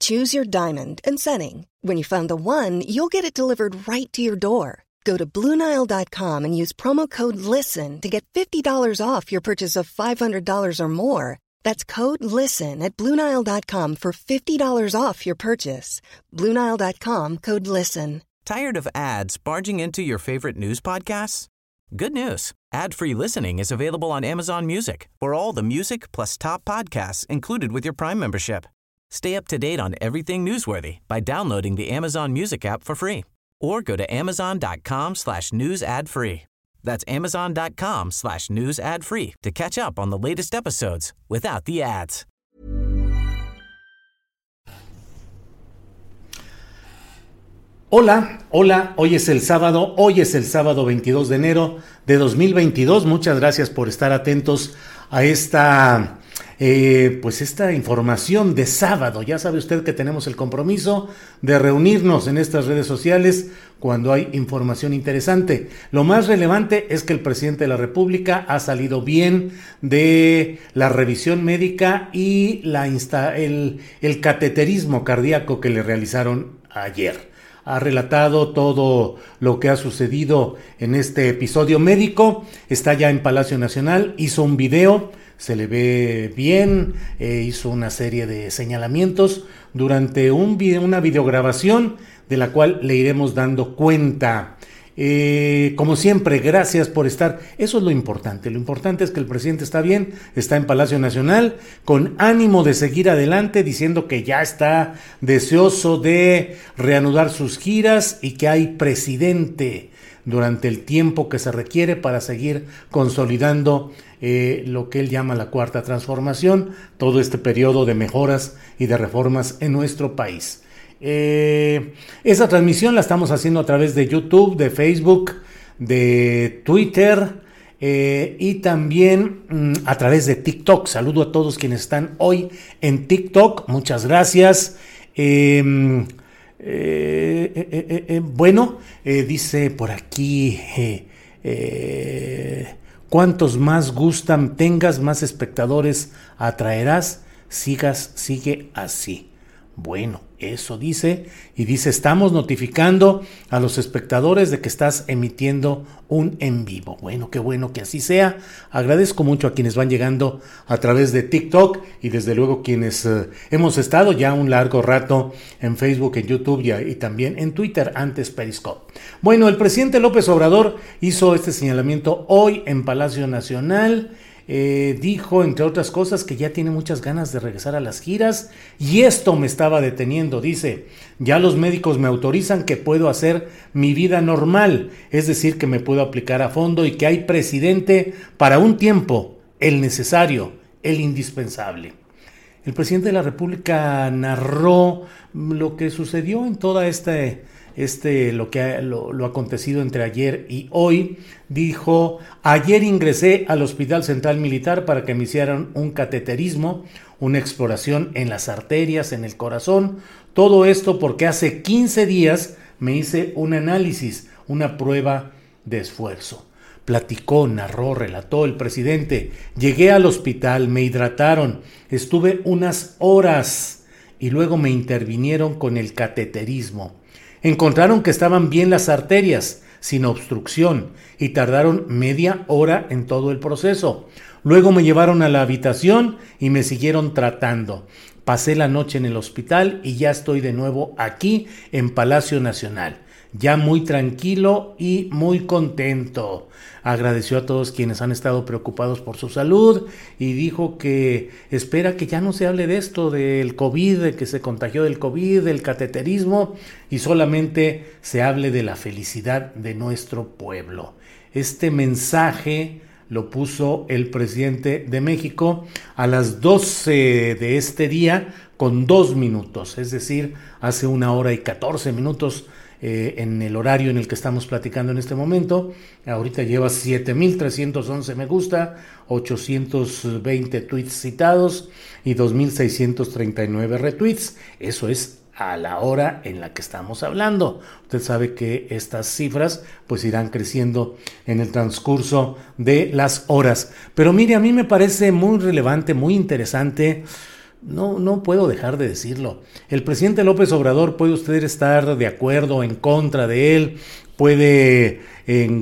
Choose your diamond and setting. When you find the one, you'll get it delivered right to your door. Go to Bluenile.com and use promo code LISTEN to get $50 off your purchase of $500 or more. That's code LISTEN at Bluenile.com for $50 off your purchase. Bluenile.com code LISTEN. Tired of ads barging into your favorite news podcasts? Good news. Ad-free listening is available on Amazon Music for all the music plus top podcasts included with your Prime membership. Stay up to date on everything newsworthy by downloading the Amazon Music app for free or go to amazon.com slash news ad free. That's amazon.com slash news ad free to catch up on the latest episodes without the ads. Hola, hola, hoy es el sábado, hoy es el sábado 22 de enero de 2022. Muchas gracias por estar atentos a esta eh, pues esta información de sábado. Ya sabe usted que tenemos el compromiso de reunirnos en estas redes sociales cuando hay información interesante. Lo más relevante es que el presidente de la República ha salido bien de la revisión médica y la el, el cateterismo cardíaco que le realizaron ayer ha relatado todo lo que ha sucedido en este episodio médico. Está ya en Palacio Nacional, hizo un video se le ve bien, eh, hizo una serie de señalamientos durante un una videograbación de la cual le iremos dando cuenta. Eh, como siempre, gracias por estar. Eso es lo importante. Lo importante es que el presidente está bien, está en Palacio Nacional, con ánimo de seguir adelante, diciendo que ya está deseoso de reanudar sus giras y que hay presidente durante el tiempo que se requiere para seguir consolidando eh, lo que él llama la cuarta transformación, todo este periodo de mejoras y de reformas en nuestro país. Eh, esa transmisión la estamos haciendo a través de YouTube, de Facebook, de Twitter eh, y también mm, a través de TikTok. Saludo a todos quienes están hoy en TikTok. Muchas gracias. Em, bueno, dice por aquí Cuantos más gustan tengas, más espectadores atraerás. Sigas, sigue así. Bueno, eso dice y dice, estamos notificando a los espectadores de que estás emitiendo un en vivo. Bueno, qué bueno que así sea. Agradezco mucho a quienes van llegando a través de TikTok y desde luego quienes eh, hemos estado ya un largo rato en Facebook, en YouTube y, y también en Twitter antes Periscope. Bueno, el presidente López Obrador hizo este señalamiento hoy en Palacio Nacional eh, dijo, entre otras cosas, que ya tiene muchas ganas de regresar a las giras y esto me estaba deteniendo. Dice, ya los médicos me autorizan que puedo hacer mi vida normal, es decir, que me puedo aplicar a fondo y que hay presidente para un tiempo, el necesario, el indispensable. El presidente de la República narró lo que sucedió en toda esta este, lo que ha, lo, lo, acontecido entre ayer y hoy, dijo, ayer ingresé al Hospital Central Militar para que me hicieran un cateterismo, una exploración en las arterias, en el corazón, todo esto porque hace 15 días me hice un análisis, una prueba de esfuerzo. Platicó, narró, relató el presidente. Llegué al hospital, me hidrataron, estuve unas horas y luego me intervinieron con el cateterismo. Encontraron que estaban bien las arterias, sin obstrucción, y tardaron media hora en todo el proceso. Luego me llevaron a la habitación y me siguieron tratando. Pasé la noche en el hospital y ya estoy de nuevo aquí en Palacio Nacional ya muy tranquilo y muy contento. Agradeció a todos quienes han estado preocupados por su salud y dijo que espera que ya no se hable de esto, del COVID, de que se contagió del COVID, del cateterismo y solamente se hable de la felicidad de nuestro pueblo. Este mensaje lo puso el presidente de México a las 12 de este día con dos minutos, es decir, hace una hora y 14 minutos eh, en el horario en el que estamos platicando en este momento. Ahorita lleva 7.311 me gusta, 820 tweets citados y 2.639 retweets. Eso es a la hora en la que estamos hablando. Usted sabe que estas cifras pues irán creciendo en el transcurso de las horas. Pero mire, a mí me parece muy relevante, muy interesante. No, no puedo dejar de decirlo. El presidente López Obrador puede usted estar de acuerdo o en contra de él, puede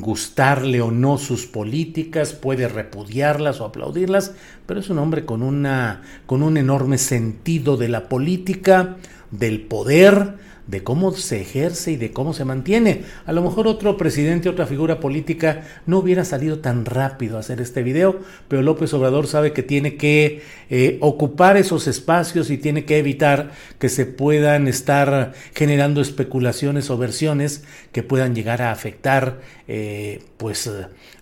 gustarle o no sus políticas, puede repudiarlas o aplaudirlas, pero es un hombre con, una, con un enorme sentido de la política, del poder, de cómo se ejerce y de cómo se mantiene. A lo mejor otro presidente, otra figura política no hubiera salido tan rápido a hacer este video, pero López Obrador sabe que tiene que eh, ocupar esos espacios y tiene que evitar que se puedan estar generando especulaciones o versiones que puedan llegar a afectar eh, pues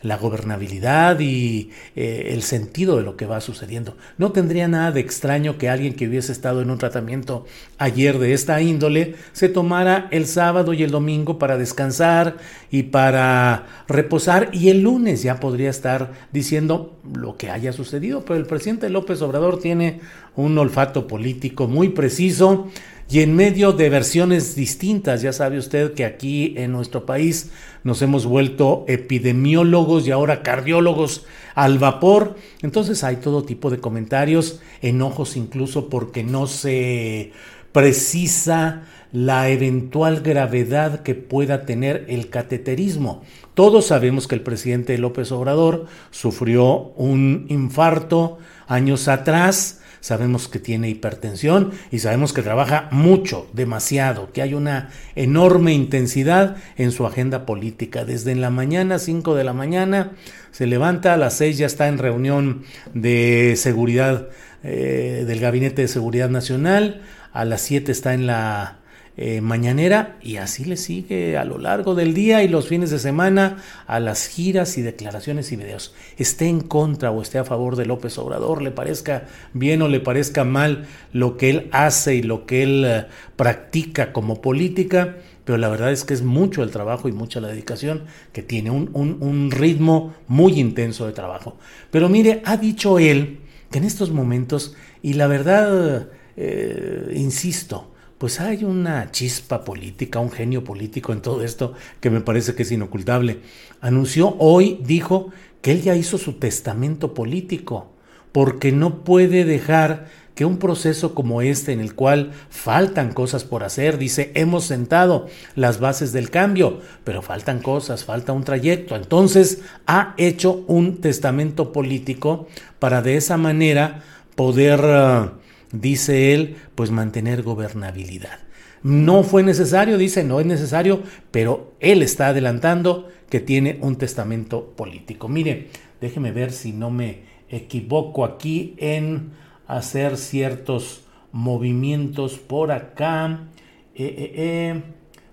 la gobernabilidad y eh, el sentido de lo que va sucediendo. No tendría nada de extraño que alguien que hubiese estado en un tratamiento ayer de esta índole se tomara el sábado y el domingo para descansar y para reposar y el lunes ya podría estar diciendo lo que haya sucedido. Pero el presidente López Obrador tiene un olfato político muy preciso y en medio de versiones distintas, ya sabe usted que aquí en nuestro país nos hemos vuelto epidemiólogos y ahora cardiólogos al vapor, entonces hay todo tipo de comentarios, enojos incluso porque no se precisa la eventual gravedad que pueda tener el cateterismo. Todos sabemos que el presidente López Obrador sufrió un infarto años atrás, sabemos que tiene hipertensión y sabemos que trabaja mucho, demasiado, que hay una enorme intensidad en su agenda política. Desde en la mañana, 5 de la mañana, se levanta, a las 6 ya está en reunión de seguridad eh, del Gabinete de Seguridad Nacional, a las 7 está en la eh, mañanera y así le sigue a lo largo del día y los fines de semana a las giras y declaraciones y videos. Esté en contra o esté a favor de López Obrador, le parezca bien o le parezca mal lo que él hace y lo que él eh, practica como política, pero la verdad es que es mucho el trabajo y mucha la dedicación, que tiene un, ritmo muy intenso de trabajo. Pero mire, ha dicho él que en estos momentos, y la verdad, eh, insisto, pues hay una chispa política, un genio político en todo esto que me parece que es inocultable. Anunció hoy, dijo, que él ya hizo su testamento político, porque no puede dejar que un proceso como este en el cual faltan cosas por hacer, dice, hemos sentado las bases del cambio, pero faltan cosas, falta un trayecto. Entonces ha hecho un testamento político para de esa manera poder... Ah, dice él, pues mantener gobernabilidad. No fue necesario, dice, no es necesario, pero él está adelantando que tiene un testamento político. Mire, déjeme ver si no me equivoco aquí en hacer ciertos movimientos por acá. Eh, eh, eh,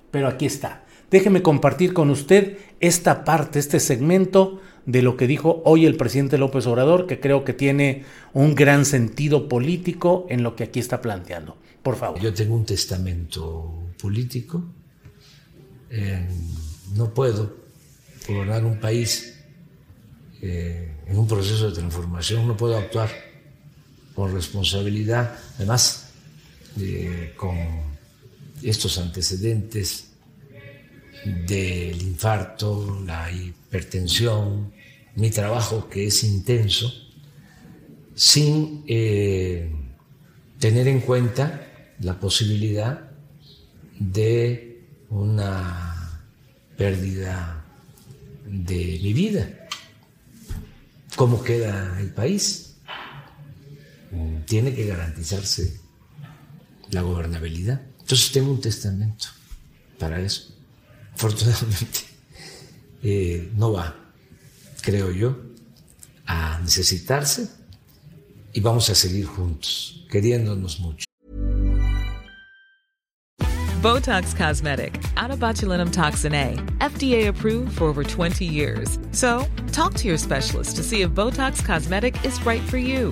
pero aquí está. Déjeme compartir con usted esta parte, este segmento de lo que dijo hoy el presidente López Obrador, que creo que tiene un gran sentido político en lo que aquí está planteando. Por favor. Yo tengo un testamento político. Eh, no puedo gobernar un país eh, en un proceso de transformación, no puedo actuar con responsabilidad, además eh, con estos antecedentes del infarto, la hipertensión, mi trabajo que es intenso, sin eh, tener en cuenta la posibilidad de una pérdida de mi vida. ¿Cómo queda el país? Tiene que garantizarse la gobernabilidad. Entonces tengo un testamento para eso afortunadamente eh, no va, creo yo, a necesitarse y vamos a seguir juntos, queriéndonos mucho. Botox Cosmetic, out of botulinum toxin A, FDA approved for over 20 years. So, talk to your specialist to see if Botox Cosmetic is right for you.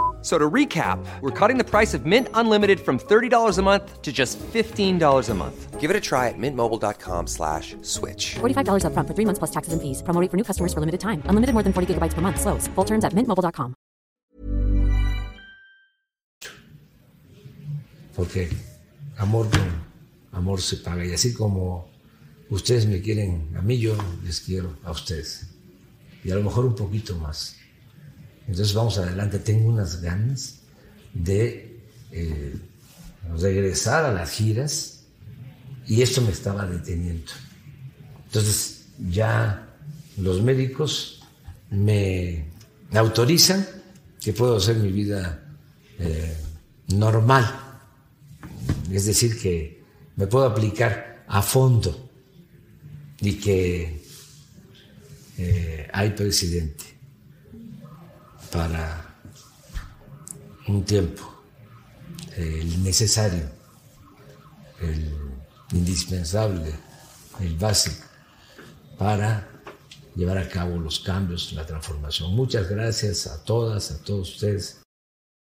So to recap, we're cutting the price of Mint Unlimited from $30 a month to just $15 a month. Give it a try at mintmobile.com slash switch. $45 upfront for three months plus taxes and fees. Promo for new customers for limited time. Unlimited more than 40 gigabytes per month. Slows. Full terms at mintmobile.com. Porque amor con amor se paga. Y así como ustedes me quieren a mí, yo les quiero a ustedes. Y a lo mejor un poquito más. Entonces vamos adelante. Tengo unas ganas de eh, regresar a las giras y esto me estaba deteniendo. Entonces ya los médicos me autorizan que puedo hacer mi vida eh, normal. Es decir, que me puedo aplicar a fondo y que eh, hay presidente para un tiempo, el necesario, el indispensable, el básico, para llevar a cabo los cambios, la transformación. Muchas gracias a todas, a todos ustedes.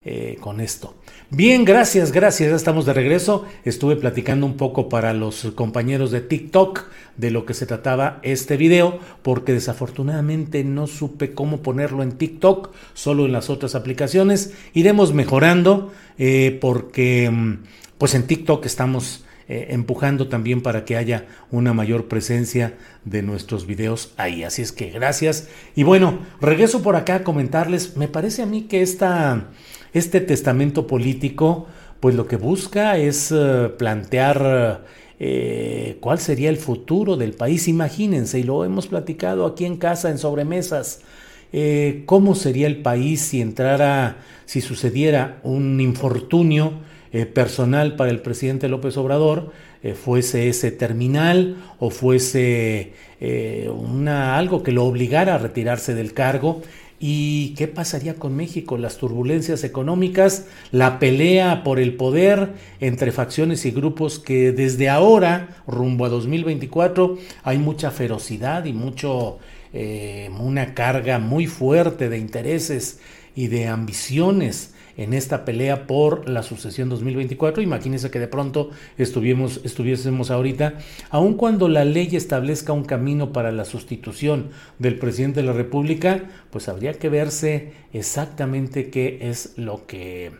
Eh, con esto. Bien, gracias, gracias. Ya estamos de regreso. Estuve platicando un poco para los compañeros de TikTok de lo que se trataba este video, porque desafortunadamente no supe cómo ponerlo en TikTok, solo en las otras aplicaciones. Iremos mejorando, eh, porque mm, pues en TikTok estamos eh, empujando también para que haya una mayor presencia de nuestros videos ahí. Así es que gracias. Y bueno, regreso por acá a comentarles, me parece a mí que esta este testamento político, pues lo que busca es eh, plantear eh, cuál sería el futuro del país. Imagínense, y lo hemos platicado aquí en casa, en sobremesas, eh, cómo sería el país si entrara, si sucediera un infortunio personal para el presidente López Obrador, fuese ese terminal o fuese una, algo que lo obligara a retirarse del cargo ¿Y qué pasaría con México? Las turbulencias económicas, la pelea por el poder entre facciones y grupos que desde ahora, rumbo a 2024, hay mucha ferocidad y mucho, eh, una carga muy fuerte de intereses y de ambiciones en esta pelea por la sucesión 2024. Imagínense que de pronto estuviésemos, estuviésemos ahorita, aun cuando la ley establezca un camino para la sustitución del presidente de la República, pues habría que verse exactamente qué es lo que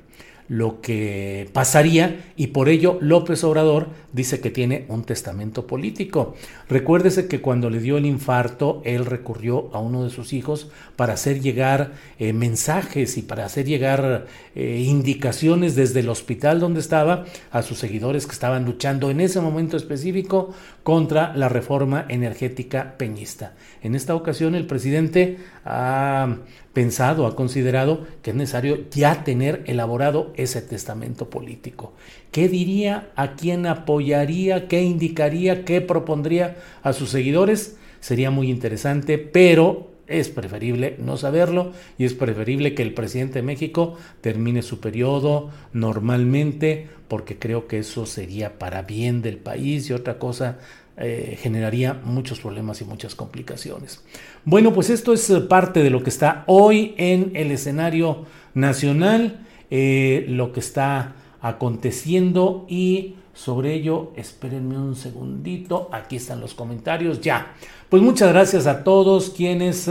lo que pasaría y por ello López Obrador dice que tiene un testamento político. Recuérdese que cuando le dio el infarto, él recurrió a uno de sus hijos para hacer llegar eh, mensajes y para hacer llegar eh, indicaciones desde el hospital donde estaba a sus seguidores que estaban luchando en ese momento específico contra la reforma energética peñista. En esta ocasión el presidente ha pensado, ha considerado que es necesario ya tener elaborado ese testamento político. ¿Qué diría, a quién apoyaría, qué indicaría, qué propondría a sus seguidores? Sería muy interesante, pero es preferible no saberlo y es preferible que el presidente de México termine su periodo normalmente porque creo que eso sería para bien del país y otra cosa eh, generaría muchos problemas y muchas complicaciones. Bueno, pues esto es eh, parte de lo que está hoy en el escenario nacional, eh, lo que está aconteciendo y sobre ello, espérenme un segundito, aquí están los comentarios, ya. Pues muchas gracias a todos quienes...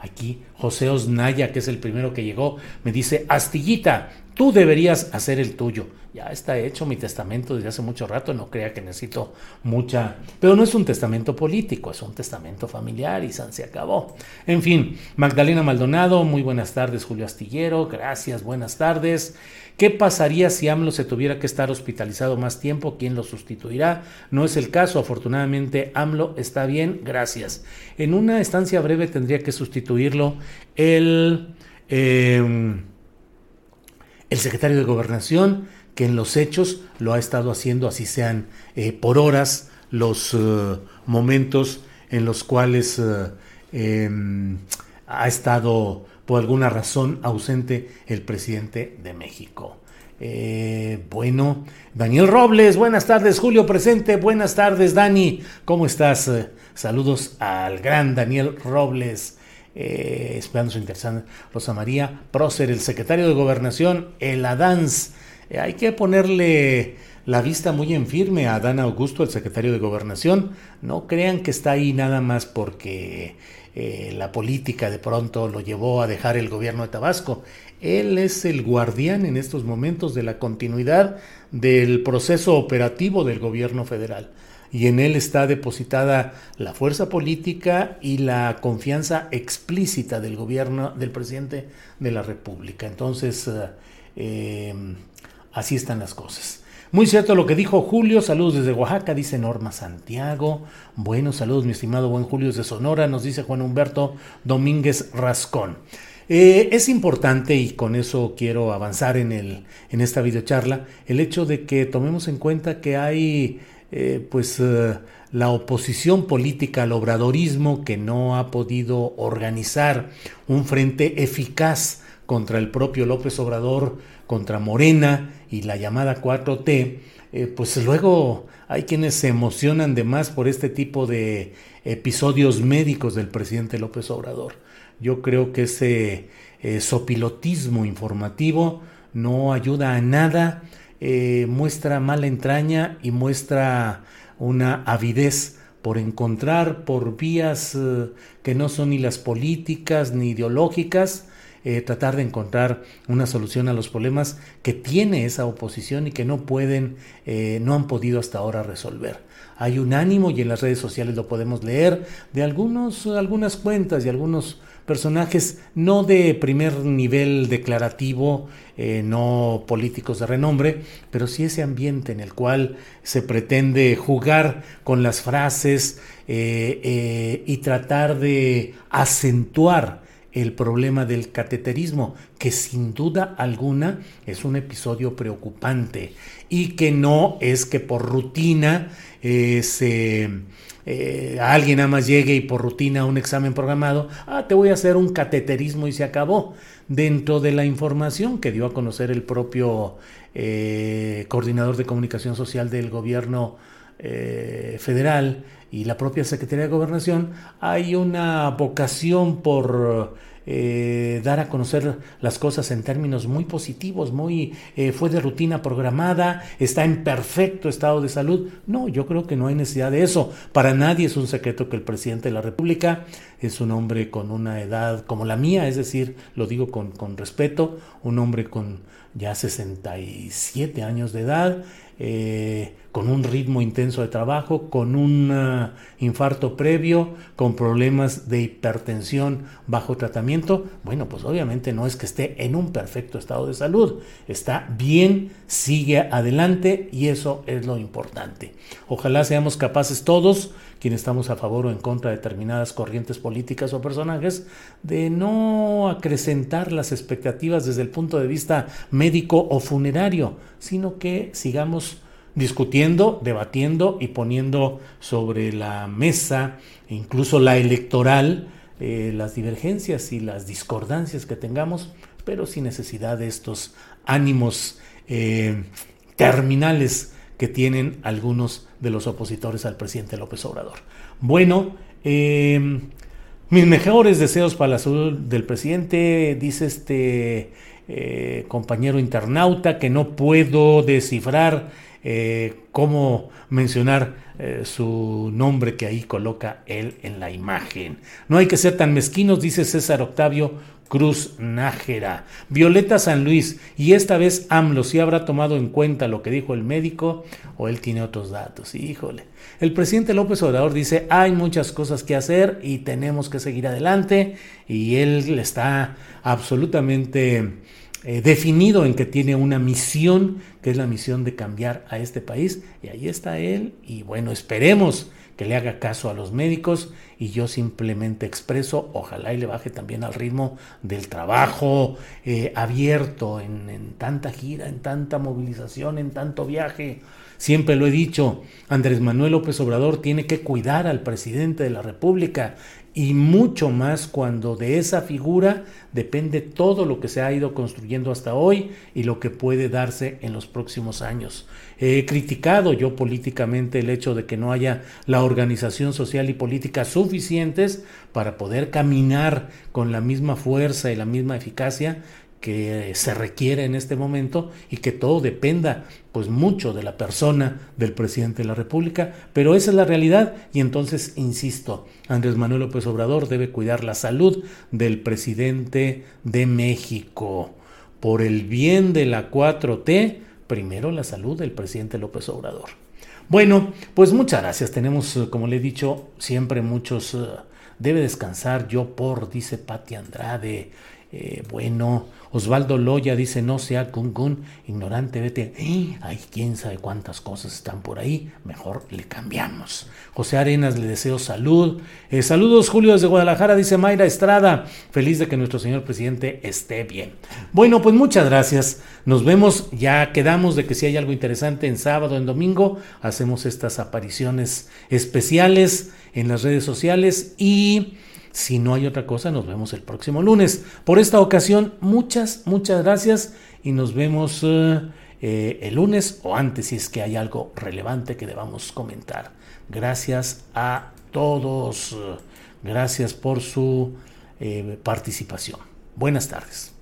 aquí José Osnaya, que es el primero que llegó, me dice, Astillita, tú deberías hacer el tuyo ya está hecho mi testamento desde hace mucho rato, no crea que necesito mucha, pero no es un testamento político, es un testamento familiar y se acabó. En fin, Magdalena Maldonado, muy buenas tardes, Julio Astillero, gracias, buenas tardes. ¿Qué pasaría si AMLO se tuviera que estar hospitalizado más tiempo? ¿Quién lo sustituirá? No es el caso, afortunadamente AMLO está bien, gracias. En una estancia breve tendría que sustituir sustituirlo el, em, el secretario de gobernación, que en los hechos lo ha estado haciendo, así sean eh, por horas, los eh, momentos en los cuales eh, em, ha estado por alguna razón ausente el presidente de México. bueno, Daniel Robles, buenas tardes, Julio presente, buenas tardes, Dani, ¿cómo estás? saludos al gran Daniel Robles. Esperando su interesante Rosa María Prócer, el secretario de Gobernación, el Adans. hay que ponerle la vista muy en firme a Dan Augusto, el secretario de Gobernación. No crean que está ahí nada más porque eh, la política de pronto lo llevó a dejar el gobierno de Tabasco. Él es el guardián en estos momentos de la continuidad del proceso operativo del gobierno federal. Y en él está depositada la fuerza política y la confianza explícita del gobierno, del presidente de la República. Entonces, eh, eh, así están las cosas. Muy cierto lo que dijo Julio, saludos desde Oaxaca, dice Norma Santiago. Buenos saludos, mi estimado buen Julio desde Sonora, nos dice Juan Humberto Domínguez Rascón. Eh, es importante, y con eso quiero avanzar en, el, en esta videocharla, el hecho de que tomemos en cuenta que hay eh, pues eh, la oposición política al obradorismo que no ha podido organizar un frente eficaz contra el propio López Obrador, contra Morena y la llamada 4T, eh, pues luego hay quienes se emocionan de más por este tipo de episodios médicos del presidente López Obrador. Yo creo que ese eh, sopilotismo informativo no ayuda a nada, eh, muestra mala entraña y muestra una avidez por encontrar por vías que no son ni las políticas ni ideológicas, eh, tratar de encontrar una solución a los problemas que tiene esa oposición y que no pueden, eh, no han podido hasta ahora resolver. Hay un ánimo y en las redes sociales lo podemos leer de algunos, algunas cuentas y algunos personajes no de primer nivel declarativo, eh, no políticos de renombre, pero sí ese ambiente en el cual se pretende jugar con las frases y tratar de acentuar el problema del cateterismo, que sin duda alguna es un episodio preocupante y que no es que por rutina eh, se, eh, alguien nada más llegue y por rutina un examen programado, ah, te voy a hacer un cateterismo y se acabó. Dentro de la información que dio a conocer el propio eh, coordinador de comunicación social del gobierno federal, y la propia Secretaría de Gobernación, hay una vocación por eh, dar a conocer las cosas en términos muy positivos, muy eh, fue de rutina programada, está en perfecto estado de salud. No, yo creo que no hay necesidad de eso. Para nadie es un secreto que el presidente de la República es un hombre con una edad como la mía, es decir, lo digo con, con respeto, un hombre con ya 67 años de edad, eh, con un ritmo intenso de trabajo, con un uh, infarto previo, con problemas de hipertensión bajo tratamiento, bueno, pues obviamente no es que esté en un perfecto estado de salud, está bien, sigue adelante y eso es lo importante. Ojalá seamos capaces todos, quienes estamos a favor o en contra de determinadas corrientes políticas o personajes, de no acrecentar las expectativas desde el punto de vista médico o funerario, sino que sigamos discutiendo, debatiendo y poniendo sobre la mesa, incluso la electoral, eh, las divergencias y las discordancias que tengamos, pero sin necesidad de estos ánimos eh, terminales que tienen algunos de los opositores al presidente López Obrador. Bueno, eh, mis mejores deseos para la salud del presidente, dice este compañero internauta, que no puedo descifrar eh, cómo mencionar eh, su nombre que ahí coloca él en la imagen. No hay que ser tan mezquinos, dice César Octavio Cruz Nájera. Violeta San Luis, y esta vez AMLO si habrá tomado en cuenta lo que dijo el médico o él tiene otros datos. Híjole. El presidente López Obrador dice, hay muchas cosas que hacer y tenemos que seguir adelante y él está absolutamente eh, definido en que tiene una misión, que es la misión de cambiar a este país. Y ahí está él. Y bueno, esperemos que le haga caso a los médicos y yo simplemente expreso, ojalá y le baje también al ritmo del trabajo eh, abierto en, en tanta gira, en tanta movilización, en tanto viaje. Siempre lo he dicho, Andrés Manuel López Obrador tiene que cuidar al presidente de la República y mucho más cuando de esa figura depende todo lo que se ha ido construyendo hasta hoy y lo que puede darse en los próximos años. He criticado yo políticamente el hecho de que no haya la organización social y política suficientes para poder caminar con la misma fuerza y la misma eficacia que se requiere en este momento y que todo dependa pues mucho de la persona del presidente de la República, pero esa es la realidad y entonces insisto, Andrés Manuel López Obrador debe cuidar la salud del presidente de México. Por el bien de la 4T, primero la salud del presidente López Obrador. Bueno, pues muchas gracias. Tenemos, como le he dicho, siempre muchos... Uh, debe descansar yo por, dice Patti Andrade. Eh, bueno, Osvaldo Loya dice, no sea Gun ignorante, vete. Ay, quién sabe cuántas cosas están por ahí. Mejor le cambiamos. José Arenas, le deseo salud. Eh, saludos, Julio, desde Guadalajara, dice Mayra Estrada. Feliz de que nuestro señor presidente esté bien. Bueno, pues muchas gracias. Nos vemos. Ya quedamos de que si hay algo interesante en sábado, en domingo, hacemos estas apariciones especiales en las redes sociales y si no hay otra cosa, nos vemos el próximo lunes. Por esta ocasión, muchas, muchas gracias y nos vemos eh, eh, el lunes o antes si es que hay algo relevante que debamos comentar. Gracias a todos. Gracias por su eh, participación. Buenas tardes.